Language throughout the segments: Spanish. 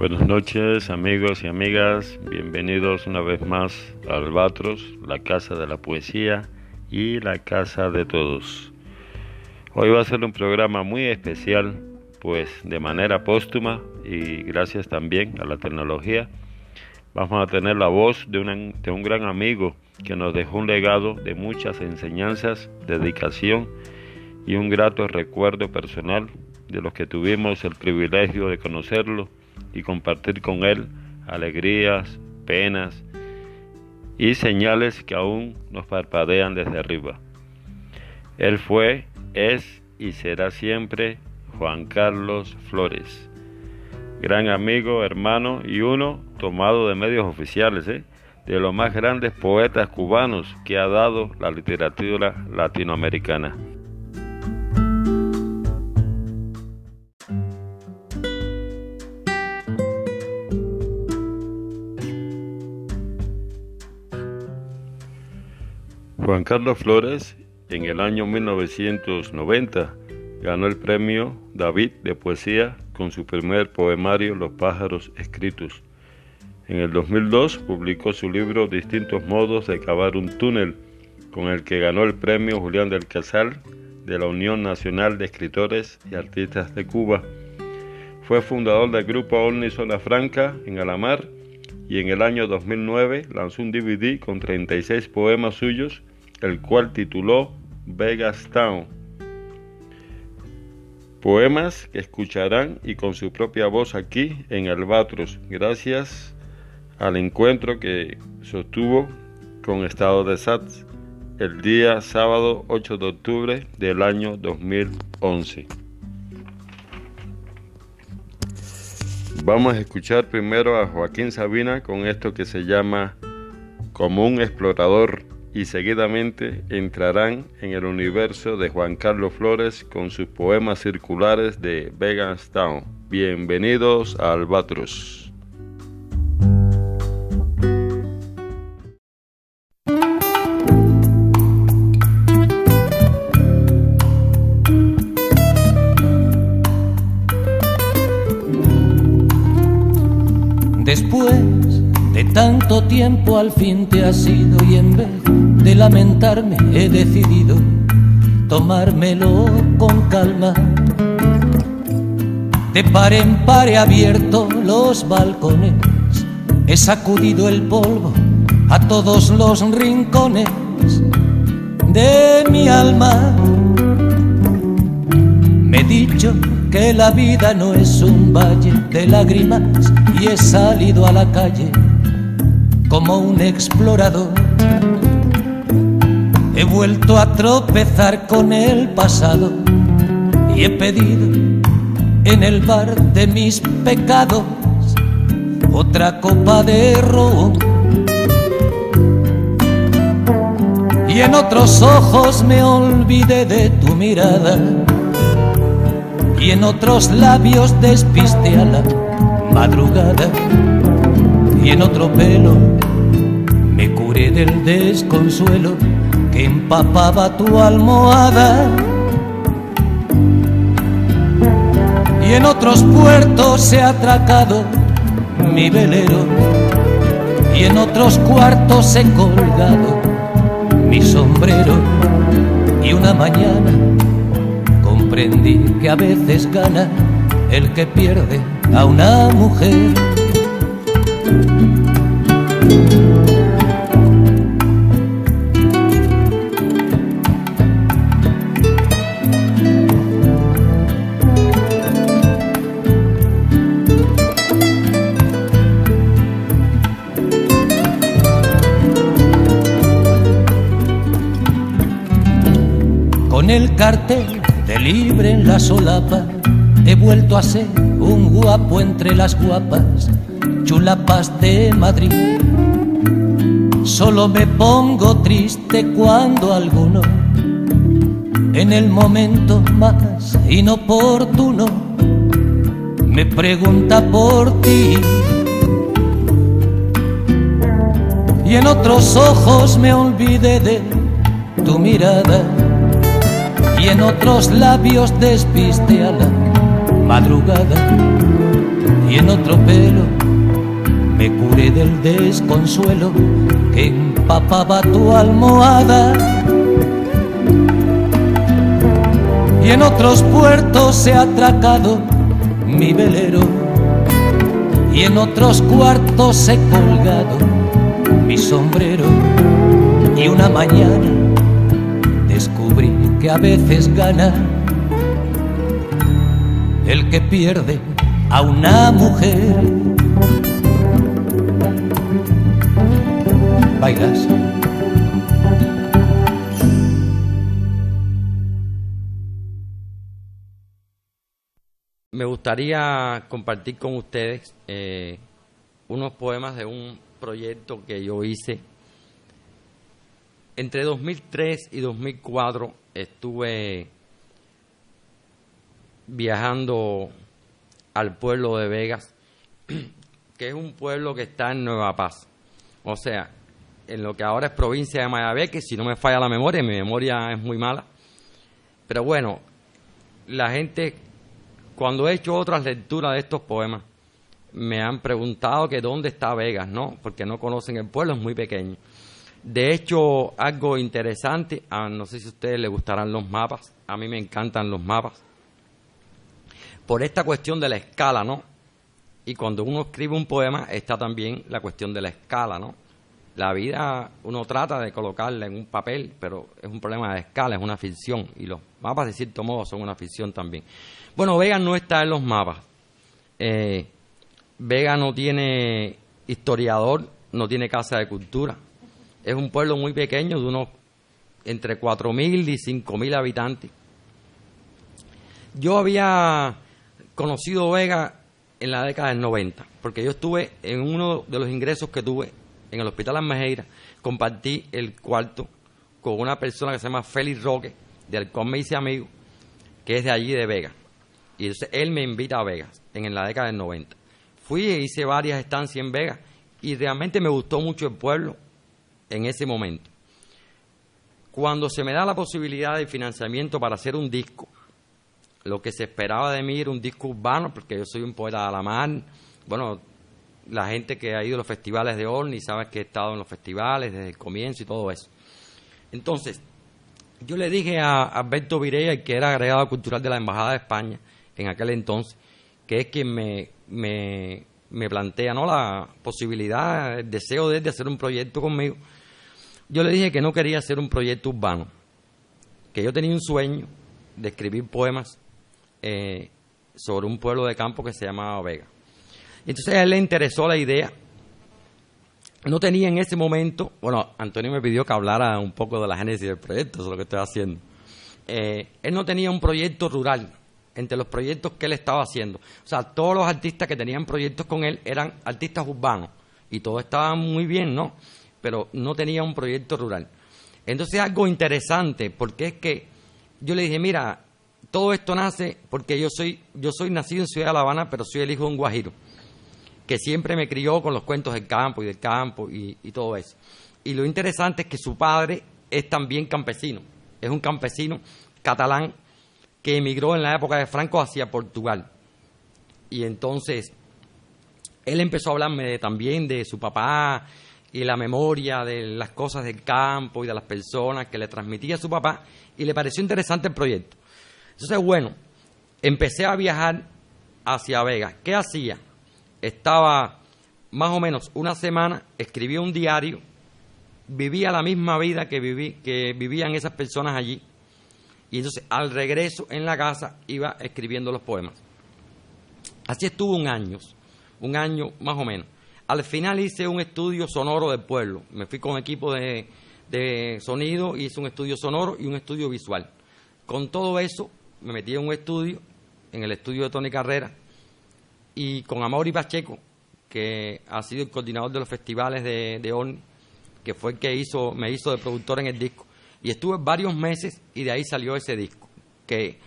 Buenas noches amigos y amigas, bienvenidos una vez más a Albatros, la casa de la poesía y la casa de todos. Hoy va a ser un programa muy especial, pues de manera póstuma y gracias también a la tecnología, vamos a tener la voz de, de un gran amigo que nos dejó un legado de muchas enseñanzas, dedicación y un grato recuerdo personal de los que tuvimos el privilegio de conocerlo y compartir con Él alegrías, penas y señales que aún nos parpadean desde arriba. Él fue, es y será siempre Juan Carlos Flores, gran amigo, hermano y uno tomado de medios oficiales, ¿eh? de los más grandes poetas cubanos que ha dado la literatura latinoamericana. Juan Carlos Flores en el año 1990 ganó el premio David de poesía con su primer poemario Los pájaros escritos. En el 2002 publicó su libro Distintos modos de cavar un túnel, con el que ganó el premio Julián del Casal de la Unión Nacional de Escritores y Artistas de Cuba. Fue fundador del grupo Omni Zona Franca en Alamar y en el año 2009 lanzó un DVD con 36 poemas suyos el cual tituló Vegas Town. Poemas que escucharán y con su propia voz aquí en Albatros, gracias al encuentro que sostuvo con Estado de Sats el día sábado 8 de octubre del año 2011. Vamos a escuchar primero a Joaquín Sabina con esto que se llama Como un explorador y seguidamente entrarán en el universo de Juan Carlos Flores con sus poemas circulares de Veganstown. Bienvenidos a Albatros. Tanto tiempo al fin te has ido y en vez de lamentarme he decidido tomármelo con calma. De par en par he abierto los balcones, he sacudido el polvo a todos los rincones de mi alma. Me he dicho que la vida no es un valle de lágrimas y he salido a la calle como un explorador. He vuelto a tropezar con el pasado y he pedido en el bar de mis pecados otra copa de ron. Y en otros ojos me olvidé de tu mirada y en otros labios despiste a la madrugada y en otro pelo me curé del desconsuelo que empapaba tu almohada. Y en otros puertos he atracado mi velero y en otros cuartos he colgado mi sombrero y una mañana comprendí que a veces gana el que pierde a una mujer. Con el cartel de libre en la solapa, he vuelto a ser un guapo entre las guapas chulapas de Madrid. Solo me pongo triste cuando alguno, en el momento más inoportuno, me pregunta por ti. Y en otros ojos me olvidé de tu mirada, y en otros labios despiste a la madrugada y en otro pelo me curé del desconsuelo que empapaba tu almohada. Y en otros puertos se ha atracado mi velero y en otros cuartos he colgado mi sombrero y una mañana descubrí que a veces gana el que pierde a una mujer. Bailas. Me gustaría compartir con ustedes eh, unos poemas de un proyecto que yo hice. Entre 2003 y 2004 estuve viajando al pueblo de Vegas, que es un pueblo que está en Nueva Paz. O sea, en lo que ahora es provincia de Mayabé, que si no me falla la memoria, mi memoria es muy mala. Pero bueno, la gente, cuando he hecho otras lecturas de estos poemas, me han preguntado que dónde está Vegas, ¿no? Porque no conocen el pueblo, es muy pequeño. De hecho, algo interesante, no sé si a ustedes les gustarán los mapas, a mí me encantan los mapas por esta cuestión de la escala, ¿no? Y cuando uno escribe un poema está también la cuestión de la escala, ¿no? La vida uno trata de colocarla en un papel, pero es un problema de escala, es una ficción. Y los mapas, de cierto modo, son una ficción también. Bueno, Vega no está en los mapas. Eh, Vega no tiene historiador, no tiene casa de cultura. Es un pueblo muy pequeño, de unos entre 4.000 y 5.000 habitantes. Yo había conocido Vega en la década del 90, porque yo estuve en uno de los ingresos que tuve en el Hospital Almejeira, compartí el cuarto con una persona que se llama Félix Roque, del cual me hice amigo, que es de allí de Vega. Y entonces él me invita a Vegas en la década del 90. Fui e hice varias estancias en Vegas y realmente me gustó mucho el pueblo en ese momento. Cuando se me da la posibilidad de financiamiento para hacer un disco, lo que se esperaba de mí era un disco urbano, porque yo soy un poeta de la mar. Bueno, la gente que ha ido a los festivales de Orni sabe que he estado en los festivales desde el comienzo y todo eso. Entonces, yo le dije a Alberto Vireya, que era agregado cultural de la Embajada de España en aquel entonces, que es quien me, me, me plantea ¿no? la posibilidad, el deseo de, de hacer un proyecto conmigo. Yo le dije que no quería hacer un proyecto urbano, que yo tenía un sueño de escribir poemas eh, sobre un pueblo de campo que se llamaba Vega. Entonces a él le interesó la idea. No tenía en ese momento, bueno, Antonio me pidió que hablara un poco de la génesis del proyecto, eso es lo que estoy haciendo. Eh, él no tenía un proyecto rural entre los proyectos que él estaba haciendo. O sea, todos los artistas que tenían proyectos con él eran artistas urbanos y todo estaba muy bien, ¿no? Pero no tenía un proyecto rural. Entonces algo interesante, porque es que yo le dije, mira, todo esto nace porque yo soy, yo soy nacido en Ciudad de La Habana, pero soy el hijo de un guajiro, que siempre me crió con los cuentos del campo y del campo y, todo eso. Y lo interesante es que su padre es también campesino, es un campesino catalán que emigró en la época de Franco hacia Portugal. Y entonces él empezó a hablarme también de su papá y la memoria de las cosas del campo y de las personas que le transmitía a su papá y le pareció interesante el proyecto. Entonces, bueno, empecé a viajar hacia Vega. ¿Qué hacía? Estaba más o menos una semana, escribía un diario, vivía la misma vida que vivían esas personas allí. Y entonces al regreso en la casa iba escribiendo los poemas. Así estuvo un año, un año más o menos. Al final hice un estudio sonoro del pueblo. Me fui con equipo de, de sonido, hice un estudio sonoro y un estudio visual. Con todo eso me metí en un estudio, en el estudio de Tony Carrera, y con Amaury Pacheco, que ha sido el coordinador de los festivales de, de que fue el que hizo, me hizo de productor en el disco. Y estuve varios meses y de ahí salió ese disco, que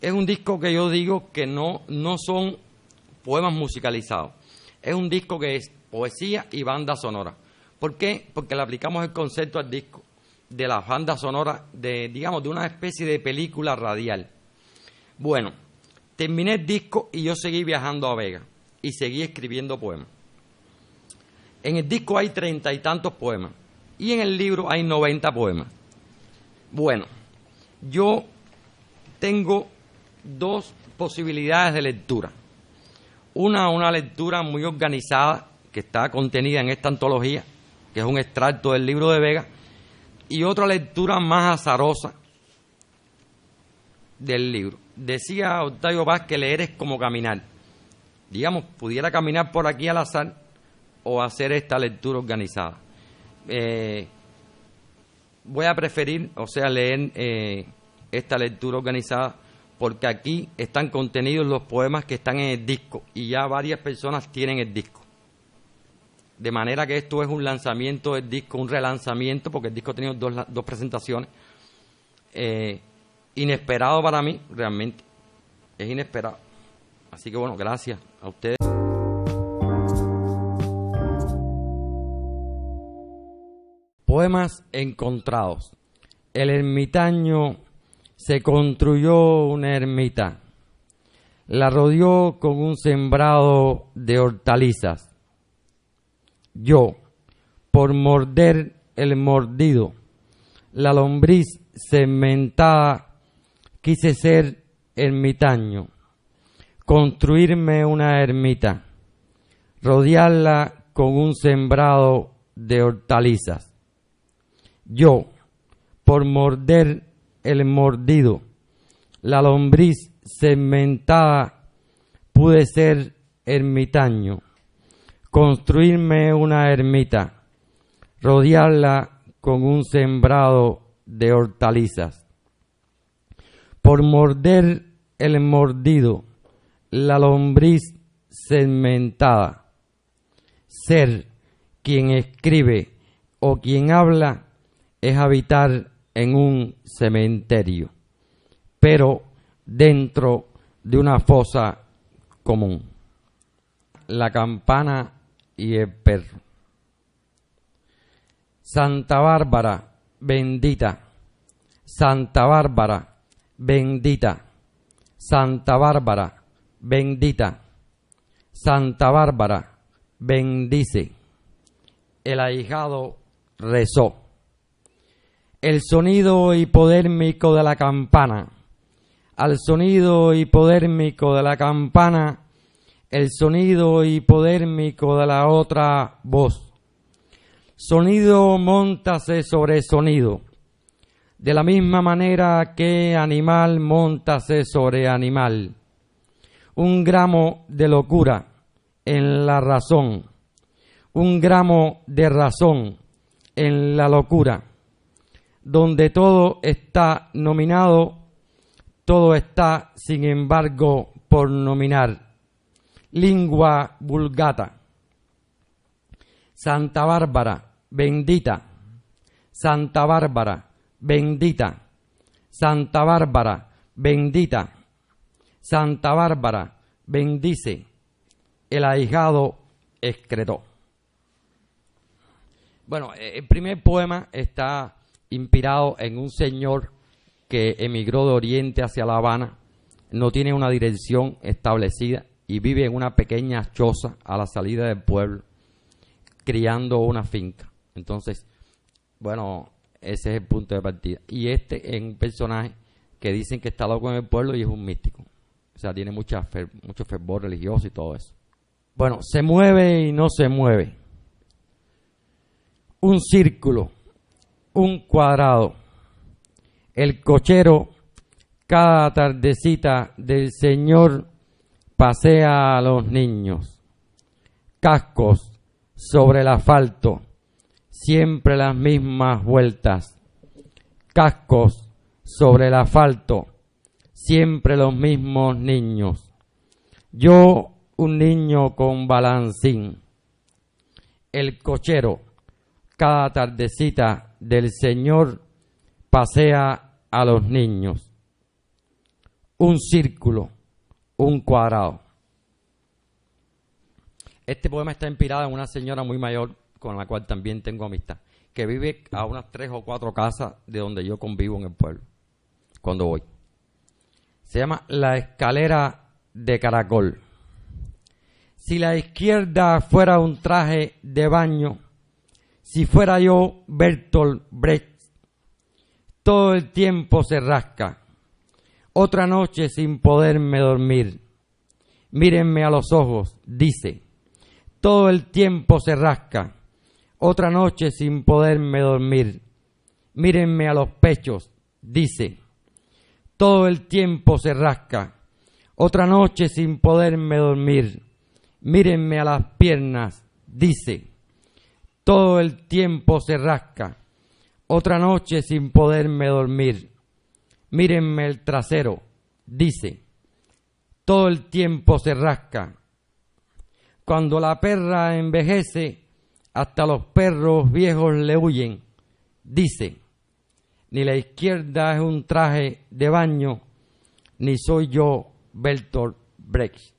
es un disco que yo digo que no, no son poemas musicalizados. Es un disco que es poesía y banda sonora. ¿Por qué? Porque le aplicamos el concepto al disco de la banda sonora, de, digamos, de una especie de película radial. Bueno, terminé el disco y yo seguí viajando a Vega. y seguí escribiendo poemas. En el disco hay treinta y tantos poemas y en el libro hay noventa poemas. Bueno, yo tengo dos posibilidades de lectura. Una, una lectura muy organizada que está contenida en esta antología, que es un extracto del libro de Vega, y otra lectura más azarosa del libro. Decía Octavio Paz que leer es como caminar. Digamos, pudiera caminar por aquí al azar o hacer esta lectura organizada. Eh, voy a preferir, o sea, leer eh, esta lectura organizada porque aquí están contenidos los poemas que están en el disco y ya varias personas tienen el disco. De manera que esto es un lanzamiento del disco, un relanzamiento, porque el disco ha tenido dos, dos presentaciones. Eh, inesperado para mí, realmente. Es inesperado. Así que bueno, gracias a ustedes. Poemas encontrados. El ermitaño se construyó una ermita. La rodeó con un sembrado de hortalizas. Yo, por morder el mordido, la lombriz cementada, quise ser ermitaño, construirme una ermita, rodearla con un sembrado de hortalizas. Yo, por morder el mordido, la lombriz segmentada, pude ser ermitaño, construirme una ermita, rodearla con un sembrado de hortalizas. Por morder el mordido, la lombriz segmentada, ser quien escribe o quien habla es habitar en un cementerio, pero dentro de una fosa común. La campana y el perro. Santa Bárbara, bendita. Santa Bárbara, bendita. Santa Bárbara, bendita. Santa Bárbara, bendice. El ahijado rezó el sonido hipodérmico de la campana, al sonido hipodérmico de la campana, el sonido hipodérmico de la otra voz. Sonido montase sobre sonido, de la misma manera que animal montase sobre animal. Un gramo de locura en la razón, un gramo de razón en la locura donde todo está nominado, todo está, sin embargo, por nominar. Lingua vulgata. Santa Bárbara, bendita. Santa Bárbara, bendita. Santa Bárbara, bendita. Santa Bárbara, bendice. El ahijado excretó. Bueno, el primer poema está inspirado en un señor que emigró de Oriente hacia La Habana, no tiene una dirección establecida y vive en una pequeña choza a la salida del pueblo, criando una finca. Entonces, bueno, ese es el punto de partida. Y este es un personaje que dicen que está loco en el pueblo y es un místico. O sea, tiene mucha mucho fervor religioso y todo eso. Bueno, se mueve y no se mueve. Un círculo un cuadrado. El cochero cada tardecita del Señor pasea a los niños. Cascos sobre el asfalto, siempre las mismas vueltas. Cascos sobre el asfalto, siempre los mismos niños. Yo, un niño con balancín. El cochero, cada tardecita del Señor pasea a los niños. Un círculo, un cuadrado. Este poema está inspirado en una señora muy mayor con la cual también tengo amistad, que vive a unas tres o cuatro casas de donde yo convivo en el pueblo, cuando voy. Se llama La escalera de caracol. Si la izquierda fuera un traje de baño, si fuera yo Bertolt Brecht, todo el tiempo se rasca. Otra noche sin poderme dormir. Mírenme a los ojos, dice. Todo el tiempo se rasca. Otra noche sin poderme dormir. Mírenme a los pechos, dice. Todo el tiempo se rasca. Otra noche sin poderme dormir. Mírenme a las piernas, dice. Todo el tiempo se rasca. Otra noche sin poderme dormir. Mírenme el trasero, dice. Todo el tiempo se rasca. Cuando la perra envejece, hasta los perros viejos le huyen, dice. Ni la izquierda es un traje de baño, ni soy yo Bertolt Brecht.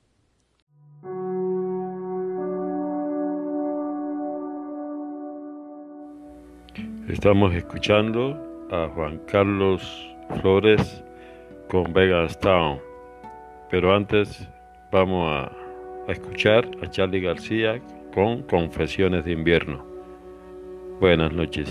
Estamos escuchando a Juan Carlos Flores con Vegas Town. Pero antes vamos a, a escuchar a Charlie García con Confesiones de Invierno. Buenas noches.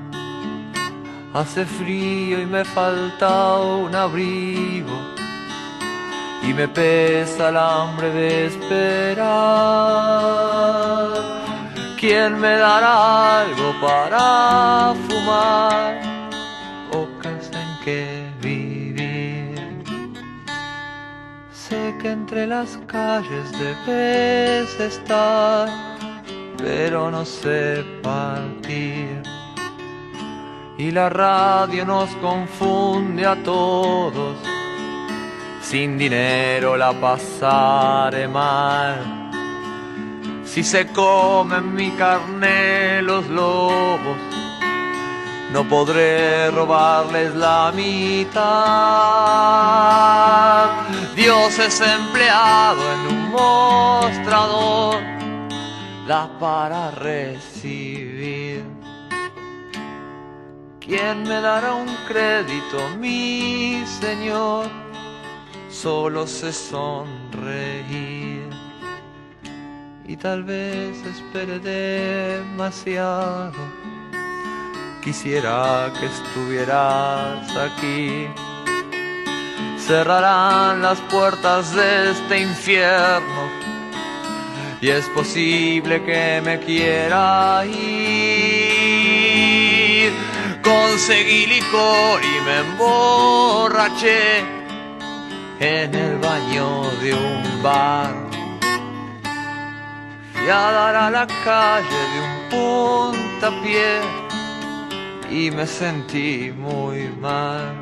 Hace frío y me falta un abrigo y me pesa el hambre de esperar. ¿Quién me dará algo para fumar o casa en que vivir? Sé que entre las calles debes estar, pero no sé partir y la radio nos confunde a todos. Sin dinero la pasaré mal. Si se comen mi carne los lobos, no podré robarles la mitad. Dios es empleado en un mostrador, da para recibir. ¿Quién me dará un crédito, mi Señor? Solo sé sonreír y tal vez espere demasiado. Quisiera que estuvieras aquí. Cerrarán las puertas de este infierno y es posible que me quiera ir conseguí licor y me emborraché en el baño de un bar. Fui a dar a la calle de un puntapié y me sentí muy mal.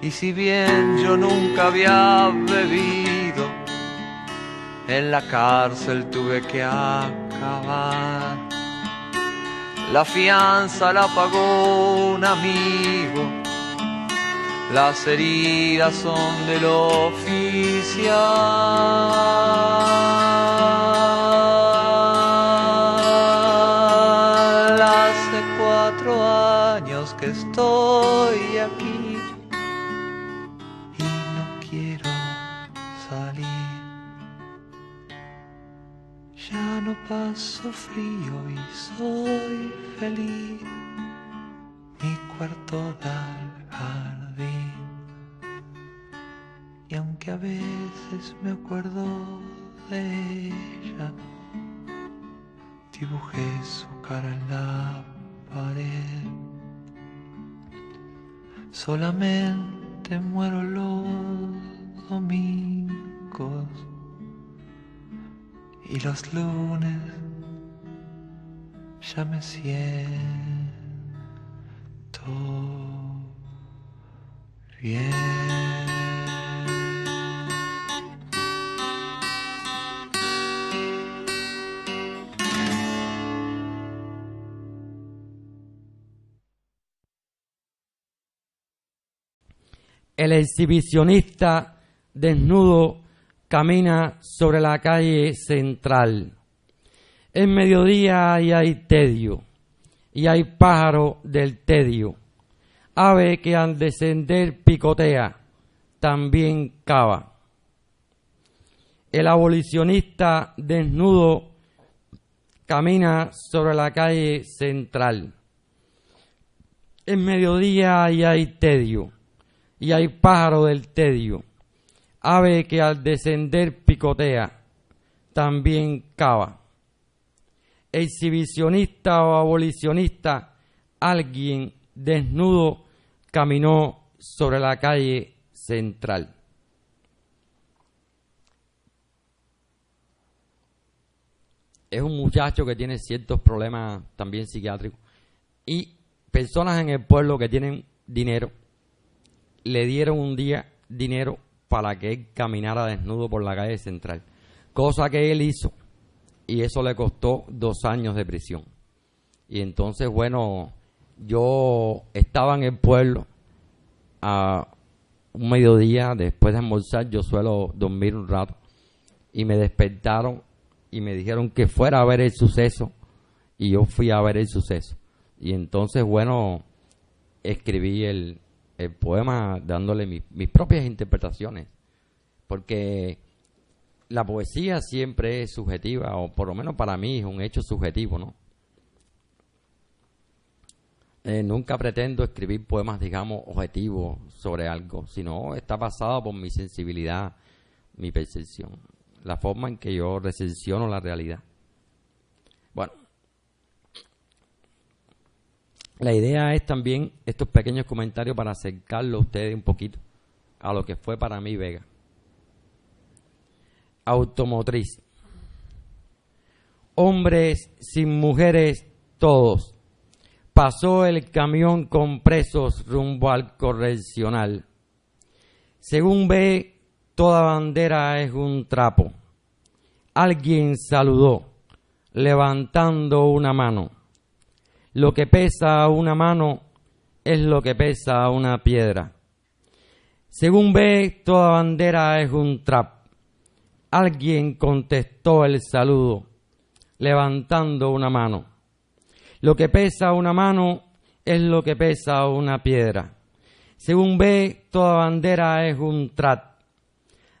Y si bien yo nunca había bebido, en la cárcel tuve que acabar. La fianza la pagó un amigo. Las heridas son del oficial. Hace cuatro años que estoy aquí y no quiero salir. Ya no paso frío y soy feliz. Mi cuarto da al jardín. Y aunque a veces me acuerdo de ella, dibujé su cara en la pared. Solamente muero los domingos y los lunes ya me siento bien. El exhibicionista desnudo camina sobre la calle central. Es mediodía y hay tedio, y hay pájaro del tedio. Ave que al descender picotea, también cava. El abolicionista desnudo camina sobre la calle central. Es mediodía y hay tedio y hay pájaro del tedio, ave que al descender picotea, también cava. Exhibicionista o abolicionista, alguien desnudo caminó sobre la calle central. Es un muchacho que tiene ciertos problemas también psiquiátricos y personas en el pueblo que tienen dinero le dieron un día dinero para que él caminara desnudo por la calle central, cosa que él hizo y eso le costó dos años de prisión. Y entonces, bueno, yo estaba en el pueblo a un mediodía, después de almorzar, yo suelo dormir un rato, y me despertaron y me dijeron que fuera a ver el suceso, y yo fui a ver el suceso. Y entonces, bueno, escribí el, el poema dándole mis propias interpretaciones, porque la poesía siempre es subjetiva, o por lo menos para mí es un hecho subjetivo, ¿no? Eh, nunca pretendo escribir poemas, digamos, objetivos sobre algo, sino está basado por mi sensibilidad, mi percepción, la forma en que yo recepciono la realidad. Bueno, la idea es también estos pequeños comentarios para acercarlo a ustedes un poquito a lo que fue para mí Vega. Automotriz. Hombres sin mujeres todos. Pasó el camión con presos rumbo al correccional. Según ve, toda bandera es un trapo. Alguien saludó, levantando una mano lo que pesa una mano es lo que pesa una piedra. Según ve, toda bandera es un trap. Alguien contestó el saludo, levantando una mano. Lo que pesa una mano es lo que pesa una piedra. Según ve, toda bandera es un trap.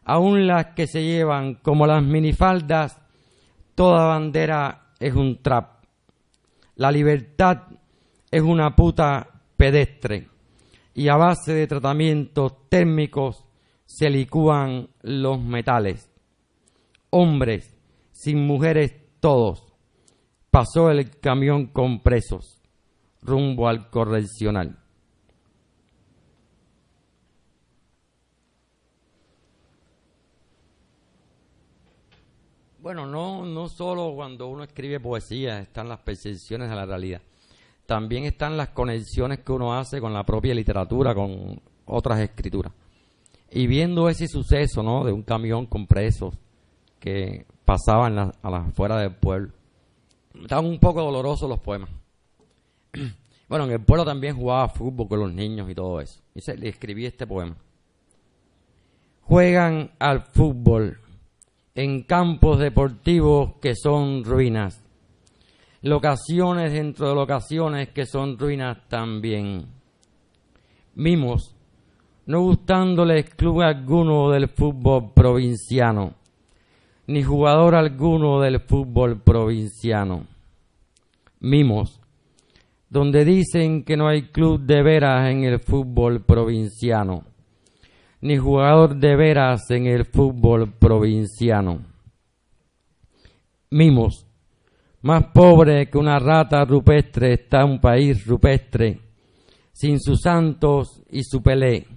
Aún las que se llevan como las minifaldas, toda bandera es un trap. La libertad es una puta pedestre y a base de tratamientos térmicos se licúan los metales. Hombres, sin mujeres todos. Pasó el camión con presos rumbo al correccional. Bueno, no, no solo cuando uno escribe poesía están las percepciones de la realidad. También están las conexiones que uno hace con la propia literatura, con otras escrituras. Y viendo ese suceso, ¿no? De un camión con presos que pasaban a las afueras del pueblo. Estaban un poco dolorosos los poemas. Bueno, en el pueblo también jugaba fútbol con los niños y todo eso. Y se, le escribí este poema. Juegan al fútbol en campos deportivos que son ruinas, locaciones dentro de locaciones que son ruinas también. Mimos, no gustándoles club alguno del fútbol provinciano, ni jugador alguno del fútbol provinciano. Mimos, donde dicen que no hay club de veras en el fútbol provinciano ni jugador de veras en el fútbol provinciano. Mimos, más pobre que una rata rupestre está un país rupestre, sin sus santos y su Pelé,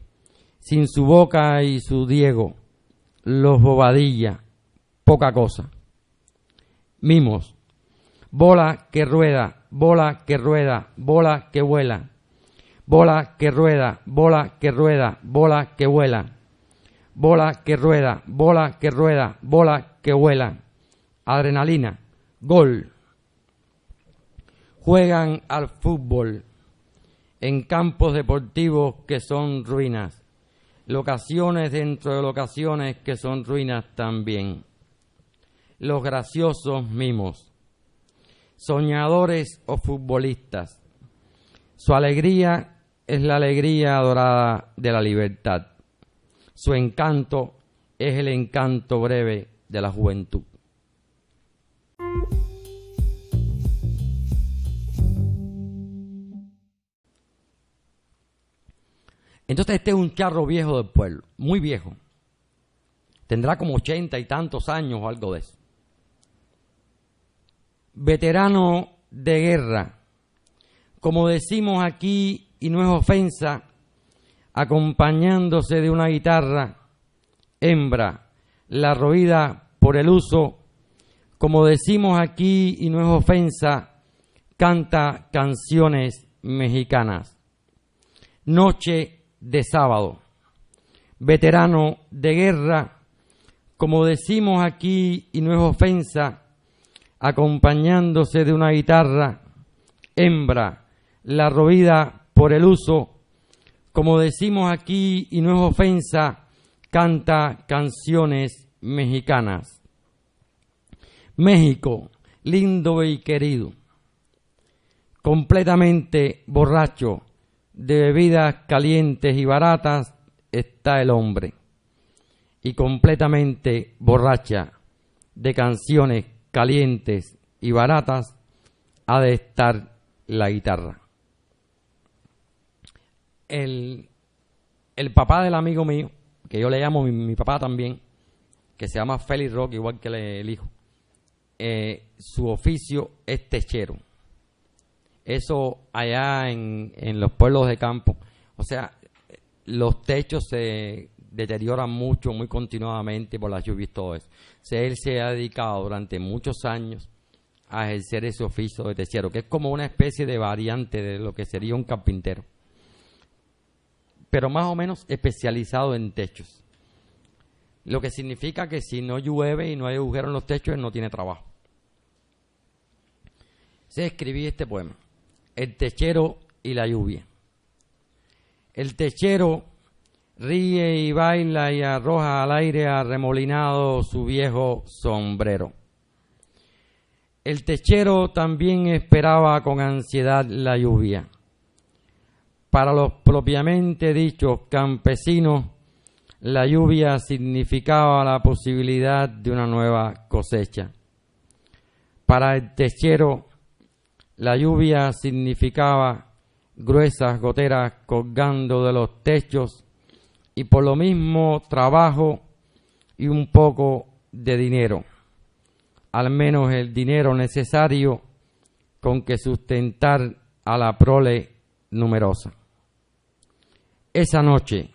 sin su Boca y su Diego, los Bobadilla, poca cosa. Mimos, bola que rueda, bola que rueda, bola que vuela, bola que rueda, bola que rueda, bola que vuela, bola que rueda, bola que rueda, bola que vuela, adrenalina, gol. Juegan al fútbol en campos deportivos que son ruinas, locaciones dentro de locaciones que son ruinas también. Los graciosos mimos, soñadores o futbolistas. Su alegría es la alegría adorada de la libertad. Su encanto es el encanto breve de la juventud. Entonces este es un charro viejo del pueblo, muy viejo. Tendrá como ochenta y tantos años o algo de eso. Veterano de guerra, como decimos aquí, y no es ofensa, acompañándose de una guitarra, hembra, la roída por el uso, como decimos aquí, y no es ofensa, canta canciones mexicanas. Noche de sábado. Veterano de guerra, como decimos aquí, y no es ofensa, acompañándose de una guitarra, hembra, la roída por el uso, como decimos aquí, y no es ofensa, canta canciones mexicanas. México, lindo y querido, completamente borracho, de bebidas calientes y baratas está el hombre y completamente borracha de canciones calientes y baratas ha de estar la guitarra. El, el papá del amigo mío, que yo le llamo mi, papá también, que se llama Félix Rock, igual que el hijo, eh, su oficio es techero eso allá en, los pueblos de campo, o sea, los techos se deterioran mucho, muy continuadamente por las lluvias y todo eso. él se ha dedicado durante muchos años a ejercer ese oficio de techero, que es como una especie de variante de lo que sería un carpintero, pero más o menos especializado en techos. Lo que significa que si no llueve y no hay agujero en los techos, él no tiene trabajo. Se escribí este poema el techero y la lluvia. El techero ríe y baila y arroja al aire arremolinado su viejo sombrero. El techero también esperaba con ansiedad la lluvia. Para los propiamente dichos campesinos, la lluvia significaba la posibilidad de una nueva cosecha. Para el techero, la lluvia significaba gruesas goteras colgando de los techos y por lo mismo trabajo y un poco de dinero, al menos el dinero necesario con que sustentar a la prole numerosa. Esa noche,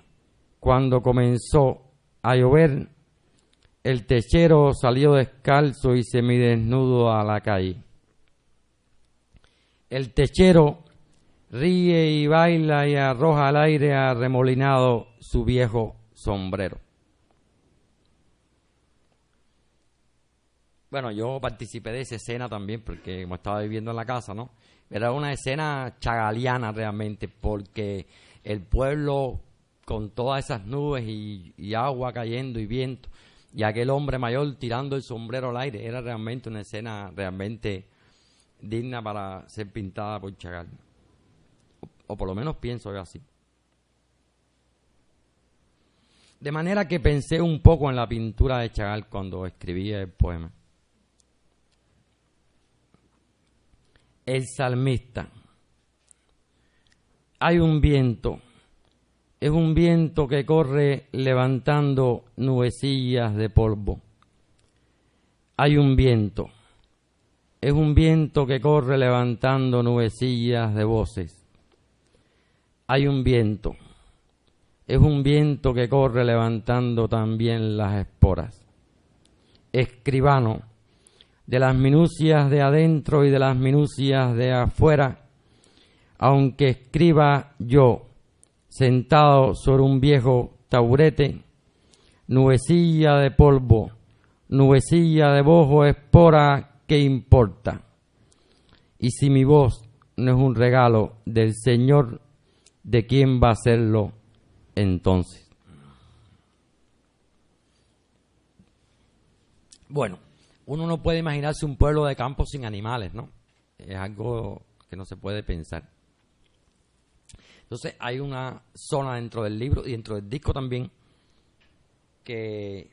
cuando comenzó a llover, el techero salió descalzo y semidesnudo a la calle. El techero ríe y baila y arroja al aire arremolinado su viejo sombrero. Bueno, yo participé de esa escena también porque como estaba viviendo en la casa, ¿no? Era una escena chagaliana realmente porque el pueblo con todas esas nubes y, y agua cayendo y viento y aquel hombre mayor tirando el sombrero al aire, era realmente una escena realmente digna para ser pintada por Chagall. O, por lo menos pienso así. De manera que pensé un poco en la pintura de Chagall cuando escribí el poema. El salmista. Hay un viento. Es un viento que corre levantando nubecillas de polvo. Hay un viento es un viento que corre levantando nubecillas de voces. Hay un viento. Es un viento que corre levantando también las esporas. Escribano, de las minucias de adentro y de las minucias de afuera, aunque escriba yo, sentado sobre un viejo taburete, nubecilla de polvo, nubecilla de bojo, espora, ¿qué importa? Y si mi voz no es un regalo del Señor, ¿de quién va a serlo entonces? Bueno, uno no puede imaginarse un pueblo de campo sin animales, ¿no? Es algo que no se puede pensar. Entonces hay una zona dentro del libro y dentro del disco también que,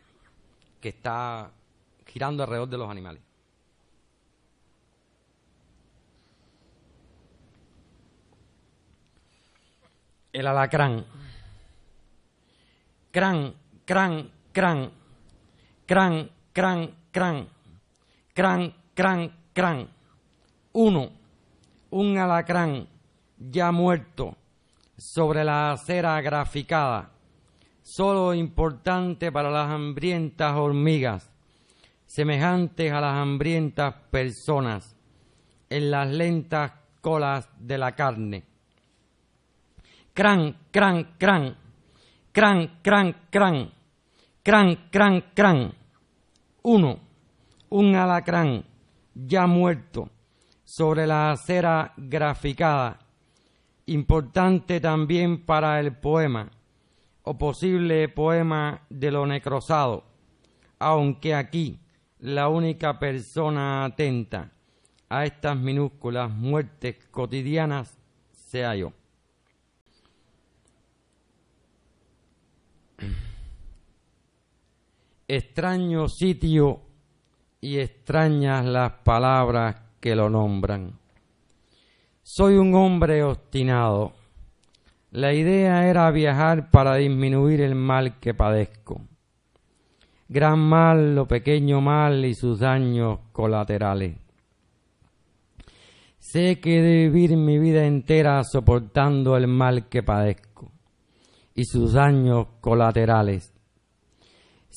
que está girando alrededor de los animales. El alacrán. Cran, cran, cran. Cran, cran, cran. Cran, cran, cran. Uno. Un alacrán ya muerto sobre la acera graficada, solo importante para las hambrientas hormigas, semejantes a las hambrientas personas, en las lentas colas de la carne. Cran, cran, cran, cran, cran, cran, cran, cran, cran. Uno, un alacrán ya muerto sobre la acera graficada. Importante también para el poema o posible poema de lo necrosado, aunque aquí la única persona atenta a estas minúsculas muertes cotidianas sea yo. Extraño sitio y extrañas las palabras que lo nombran. Soy un hombre obstinado. La idea era viajar para disminuir el mal que padezco. Gran mal o pequeño mal y sus daños colaterales. Sé que he de vivir mi vida entera soportando el mal que padezco y sus daños colaterales.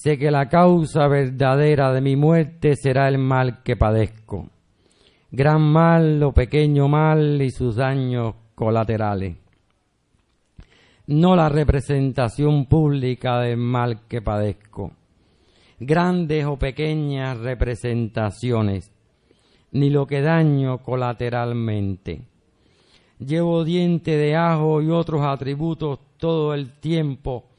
Sé que la causa verdadera de mi muerte será el mal que padezco gran mal o pequeño mal y sus daños colaterales. No la representación pública del mal que padezco, grandes o pequeñas representaciones, ni lo que daño colateralmente. Llevo diente de ajo y otros atributos todo el tiempo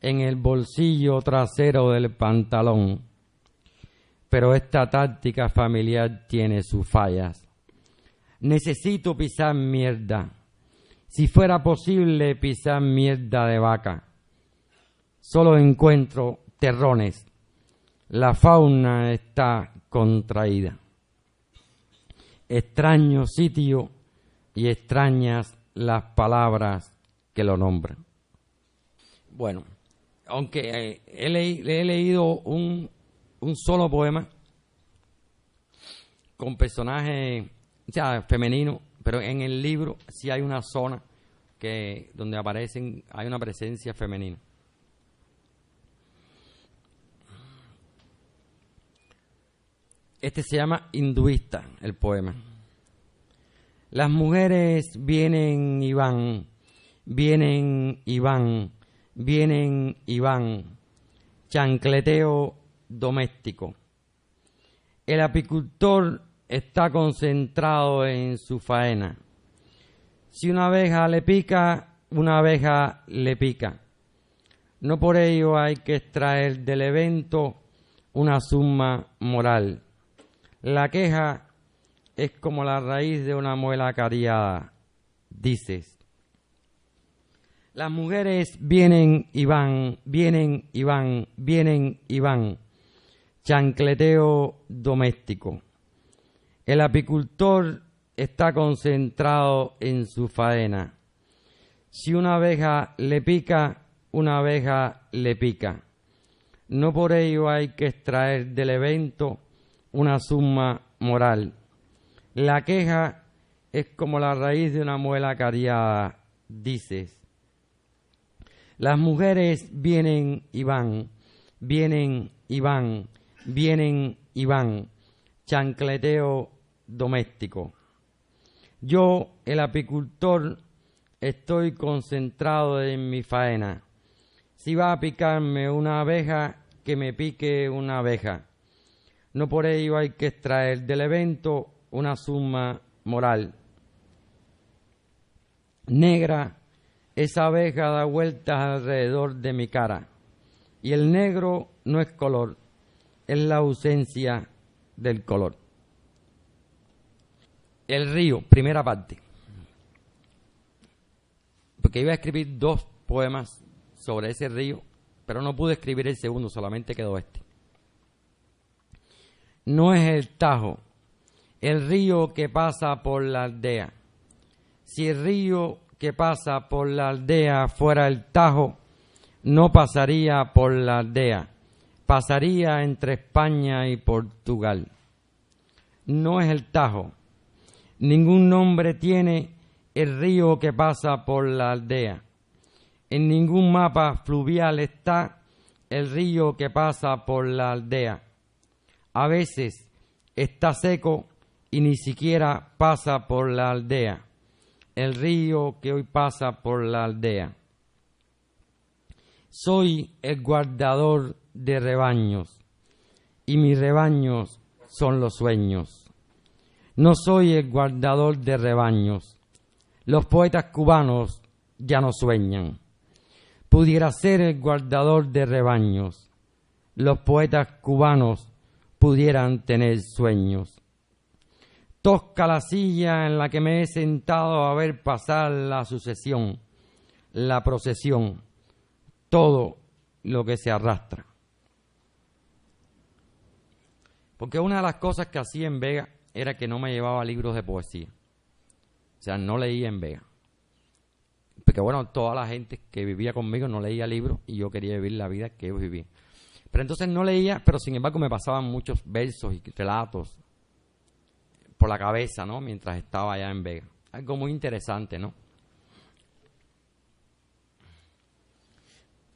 en el bolsillo trasero del pantalón pero esta táctica familiar tiene sus fallas. Necesito pisar mierda. Si fuera posible pisar mierda de vaca. Solo encuentro terrones. La fauna está contraída. Extraño sitio y extrañas las palabras que lo nombran. Bueno, aunque eh, he, he leído un solo poema con personajes, o femenino, pero en el libro sí hay una zona que donde aparecen, hay una presencia femenina. Este se llama Hinduista, el poema. Las mujeres vienen y van, vienen y van, vienen y van. Chancleteo doméstico. El apicultor está concentrado en su faena. Si una abeja le pica, una abeja le pica. No por ello hay que extraer del evento una suma moral. La queja es como la raíz de una muela cariada, dices. Las mujeres vienen y van, vienen y van, vienen y van chancleteo doméstico. El apicultor está concentrado en su faena. Si una abeja le pica, una abeja le pica. No por ello hay que extraer del evento una suma moral. La queja es como la raíz de una muela cariada, dices. Las mujeres vienen y van, vienen y van, vienen y van, chancleteo doméstico. Yo, el apicultor, estoy concentrado en mi faena. Si va a picarme una abeja, que me pique una abeja. No por ello hay que extraer del evento una suma moral. Negra, esa abeja da vueltas alrededor de mi cara. Y el negro no es color, es la ausencia del color. El río, primera parte. Porque iba a escribir dos poemas sobre ese río, pero no pude escribir el segundo, solamente quedó este. No es el Tajo, el río que pasa por la aldea. Si el río que pasa por la aldea fuera el Tajo, no pasaría por la aldea, pasaría entre España y Portugal. No es el Tajo, Ningún nombre tiene el río que pasa por la aldea. En ningún mapa fluvial está el río que pasa por la aldea. A veces está seco y ni siquiera pasa por la aldea. El río que hoy pasa por la aldea. Soy el guardador de rebaños y mis rebaños son los sueños. No soy el guardador de rebaños. Los poetas cubanos ya no sueñan. Pudiera ser el guardador de rebaños. Los poetas cubanos pudieran tener sueños. Tosca la silla en la que me he sentado a ver pasar la sucesión, la procesión, todo lo que se arrastra. Porque una de las cosas que hacía en Vega era que no me llevaba libros de poesía. O sea, no leía en Vega. Porque bueno, toda la gente que vivía conmigo no leía libros y yo quería vivir la vida que ellos vivían. Pero entonces no leía, pero sin embargo me pasaban muchos versos y relatos por la cabeza, ¿no? Mientras estaba allá en Vega. Algo muy interesante, ¿no?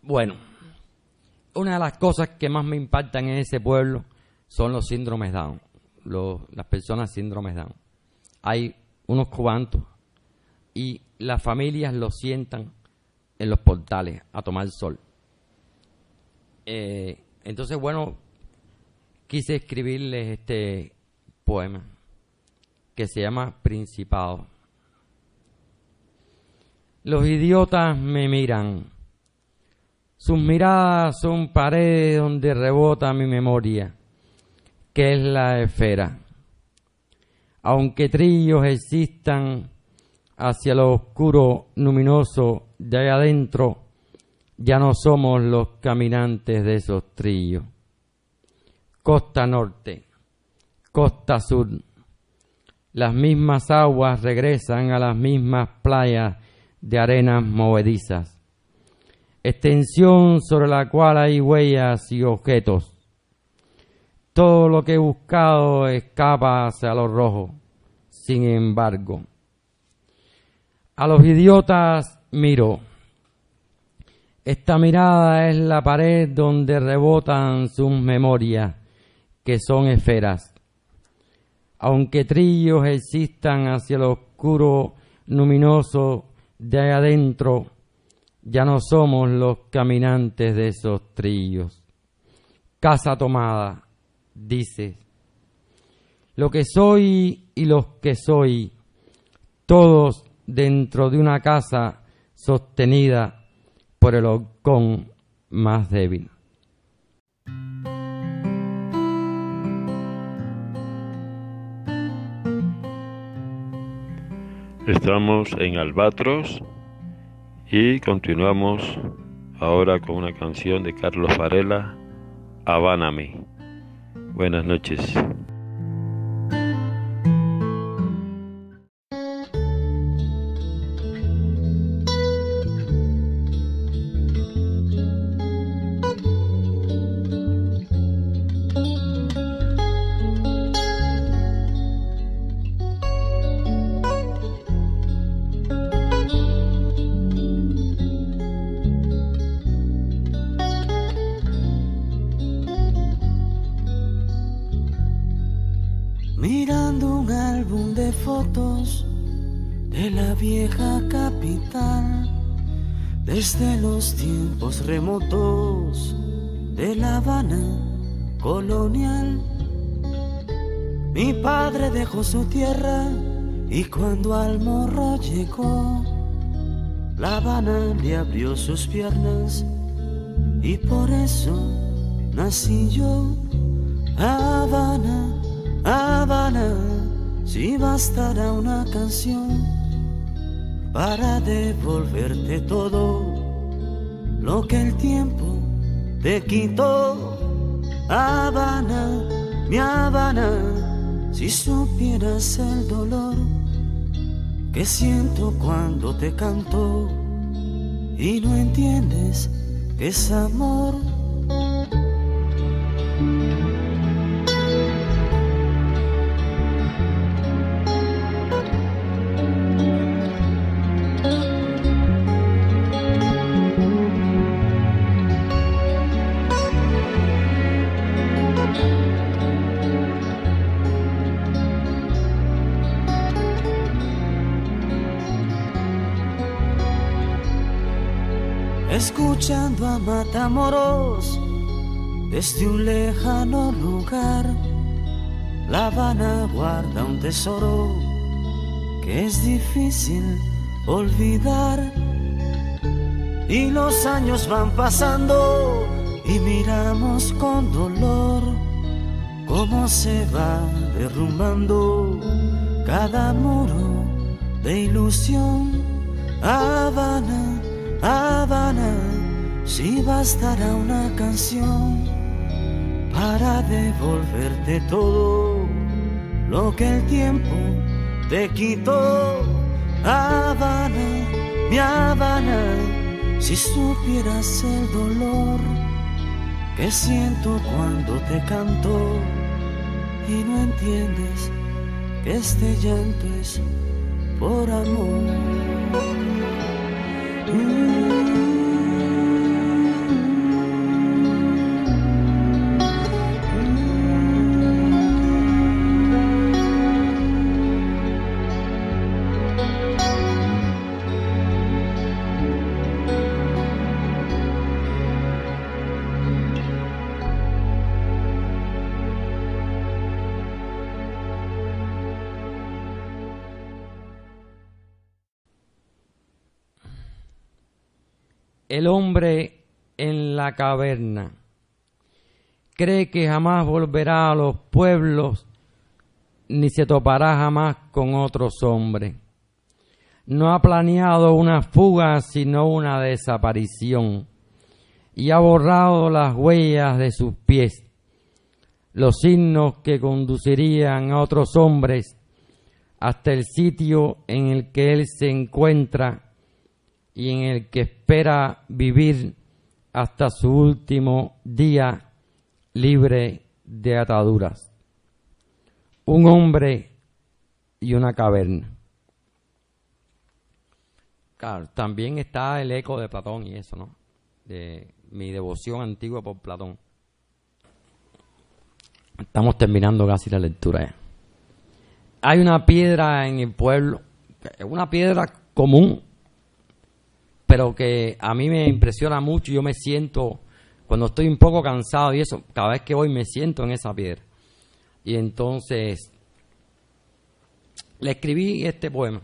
Bueno, una de las cosas que más me impactan en ese pueblo son los síndromes Down las personas síndromes Down. Hay unos cuantos y las familias lo sientan en los portales a tomar sol. Eh, entonces, bueno, quise escribirles este poema que se llama Principado. Los idiotas me miran. Sus miradas son paredes donde rebota mi memoria que es la esfera. Aunque trillos existan hacia lo oscuro luminoso de ahí adentro, ya no somos los caminantes de esos trillos. Costa norte, costa sur, las mismas aguas regresan a las mismas playas de arenas movedizas, extensión sobre la cual hay huellas y objetos todo lo que he buscado escapa hacia lo rojo. Sin embargo, a los idiotas miro. Esta mirada es la pared donde rebotan sus memorias, que son esferas. Aunque trillos existan hacia lo oscuro luminoso de adentro, ya no somos los caminantes de esos trillos. Casa tomada, dice, lo que soy y los que soy, todos dentro de una casa sostenida por el halcón más débil. Estamos en Albatros y continuamos ahora con una canción de Carlos Varela, Habáname. Buenas noches. Remotos de La Habana colonial. Mi padre dejó su tierra y cuando al morro llegó, La Habana le abrió sus piernas y por eso nací yo. Habana, Habana, si bastará una canción para devolverte todo lo que el tiempo te quitó. Habana, mi Habana, si supieras el dolor que siento cuando te canto y no entiendes que es amor. Escuchando a Matamoros desde un lejano lugar. La Habana guarda un tesoro que es difícil olvidar. Y los años van pasando y miramos con dolor cómo se va derrumbando cada muro de ilusión. Habana Habana, si bastará una canción para devolverte todo lo que el tiempo te quitó. Habana, mi Habana, si supieras el dolor que siento cuando te canto y no entiendes que este llanto es por amor. Mm-hmm. El hombre en la caverna cree que jamás volverá a los pueblos ni se topará jamás con otros hombres. No ha planeado una fuga sino una desaparición y ha borrado las huellas de sus pies, los signos que conducirían a otros hombres hasta el sitio en el que él se encuentra y en el que espera vivir hasta su último día libre de ataduras. Un hombre y una caverna. Claro, también está el eco de Platón y eso, ¿no? De mi devoción antigua por Platón. Estamos terminando casi la lectura ya. Hay una piedra en el pueblo, una piedra común, pero que a mí me impresiona mucho. Yo me siento, cuando estoy un poco cansado y eso, cada vez que voy me siento en esa piedra. Y entonces le escribí este poema.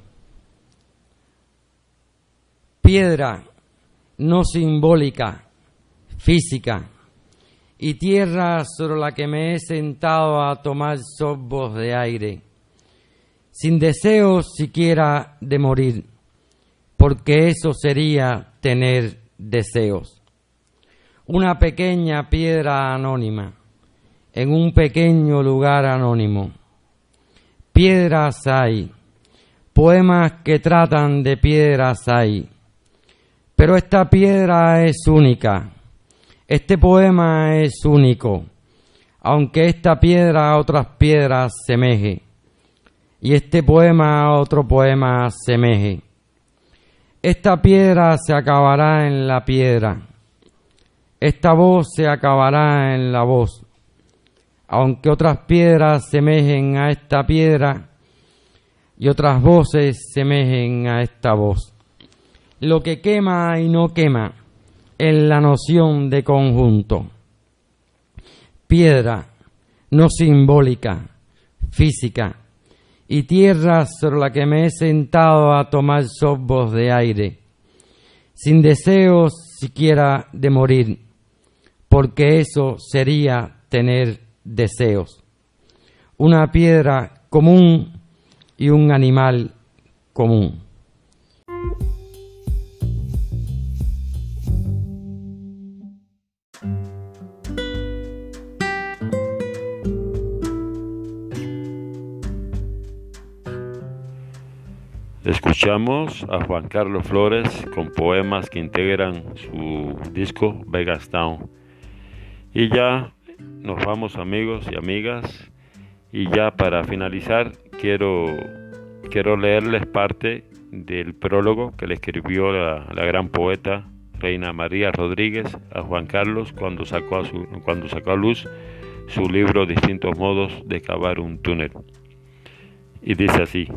Piedra no simbólica, física, y tierra sobre la que me he sentado a tomar sorbos de aire, sin deseo siquiera de morir porque eso sería tener deseos. Una pequeña piedra anónima en un pequeño lugar anónimo. Piedras hay, poemas que tratan de piedras hay, pero esta piedra es única, este poema es único, aunque esta piedra a otras piedras semeje, y este poema a otro poema semeje. Esta piedra se acabará en la piedra, esta voz se acabará en la voz. aunque otras piedras semejen a esta piedra y otras voces semejen a esta voz. Lo que quema y no quema es la noción de conjunto. Piedra, no simbólica, física, y tierra sobre la que me he sentado a tomar sorbos de aire, sin deseos siquiera de morir, porque eso sería tener deseos. Una piedra común y un animal común. Escuchamos a Juan Carlos Flores con poemas que integran su disco Vegas Town. Y ya nos vamos amigos y amigas. Y ya para finalizar quiero, quiero leerles parte del prólogo que le escribió la, la gran poeta Reina María Rodríguez a Juan Carlos cuando sacó a, su, cuando sacó a luz su libro Distintos modos de cavar un túnel. Y dice así.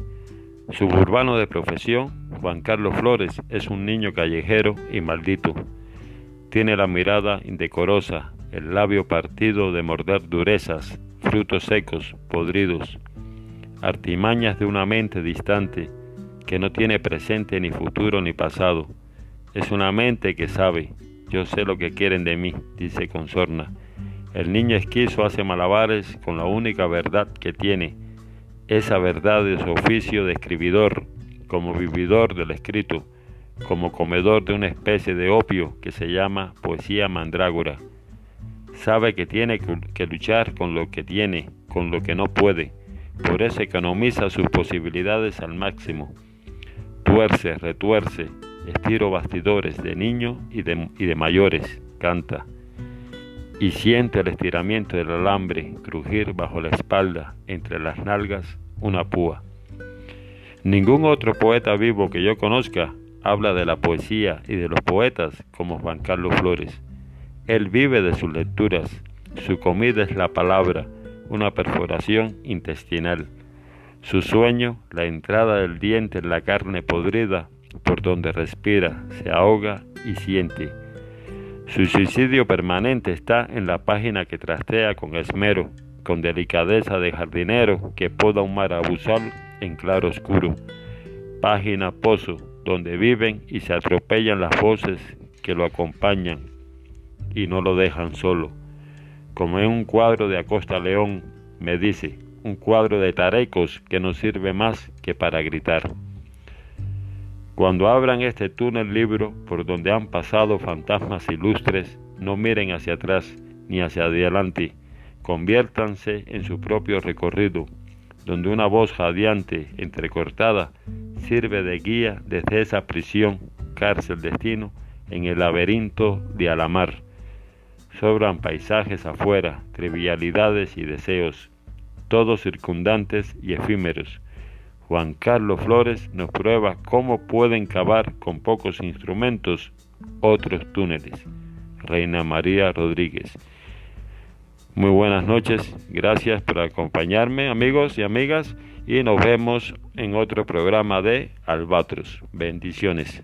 Suburbano de profesión, Juan Carlos Flores es un niño callejero y maldito. Tiene la mirada indecorosa, el labio partido de morder durezas, frutos secos, podridos, artimañas de una mente distante que no tiene presente ni futuro ni pasado. Es una mente que sabe, yo sé lo que quieren de mí, dice con sorna. El niño esquizo hace malabares con la única verdad que tiene, esa verdad de su oficio de escribidor, como vividor del escrito, como comedor de una especie de opio que se llama poesía mandrágora. Sabe que tiene que luchar con lo que tiene, con lo que no puede, por eso economiza sus posibilidades al máximo. Tuerce, retuerce, estiro bastidores de niño y de, y de mayores, canta y siente el estiramiento del alambre crujir bajo la espalda, entre las nalgas, una púa. Ningún otro poeta vivo que yo conozca habla de la poesía y de los poetas como Juan Carlos Flores. Él vive de sus lecturas, su comida es la palabra, una perforación intestinal. Su sueño, la entrada del diente en la carne podrida, por donde respira, se ahoga y siente su suicidio permanente está en la página que trastea con esmero, con delicadeza de jardinero que poda un mar abusal en claro oscuro. Página pozo, donde viven y se atropellan las voces que lo acompañan y no lo dejan solo. Como en un cuadro de Acosta León, me dice, un cuadro de tarecos que no sirve más que para gritar. Cuando abran este túnel libro por donde han pasado fantasmas ilustres, no miren hacia atrás ni hacia adelante, conviértanse en su propio recorrido, donde una voz jadeante, entrecortada, sirve de guía desde esa prisión, cárcel destino, en el laberinto de Alamar. Sobran paisajes afuera, trivialidades y deseos, todos circundantes y efímeros, Juan Carlos Flores nos prueba cómo pueden cavar con pocos instrumentos otros túneles. Reina María Rodríguez. Muy buenas noches, gracias por acompañarme amigos y amigas y nos vemos en otro programa de Albatros. Bendiciones.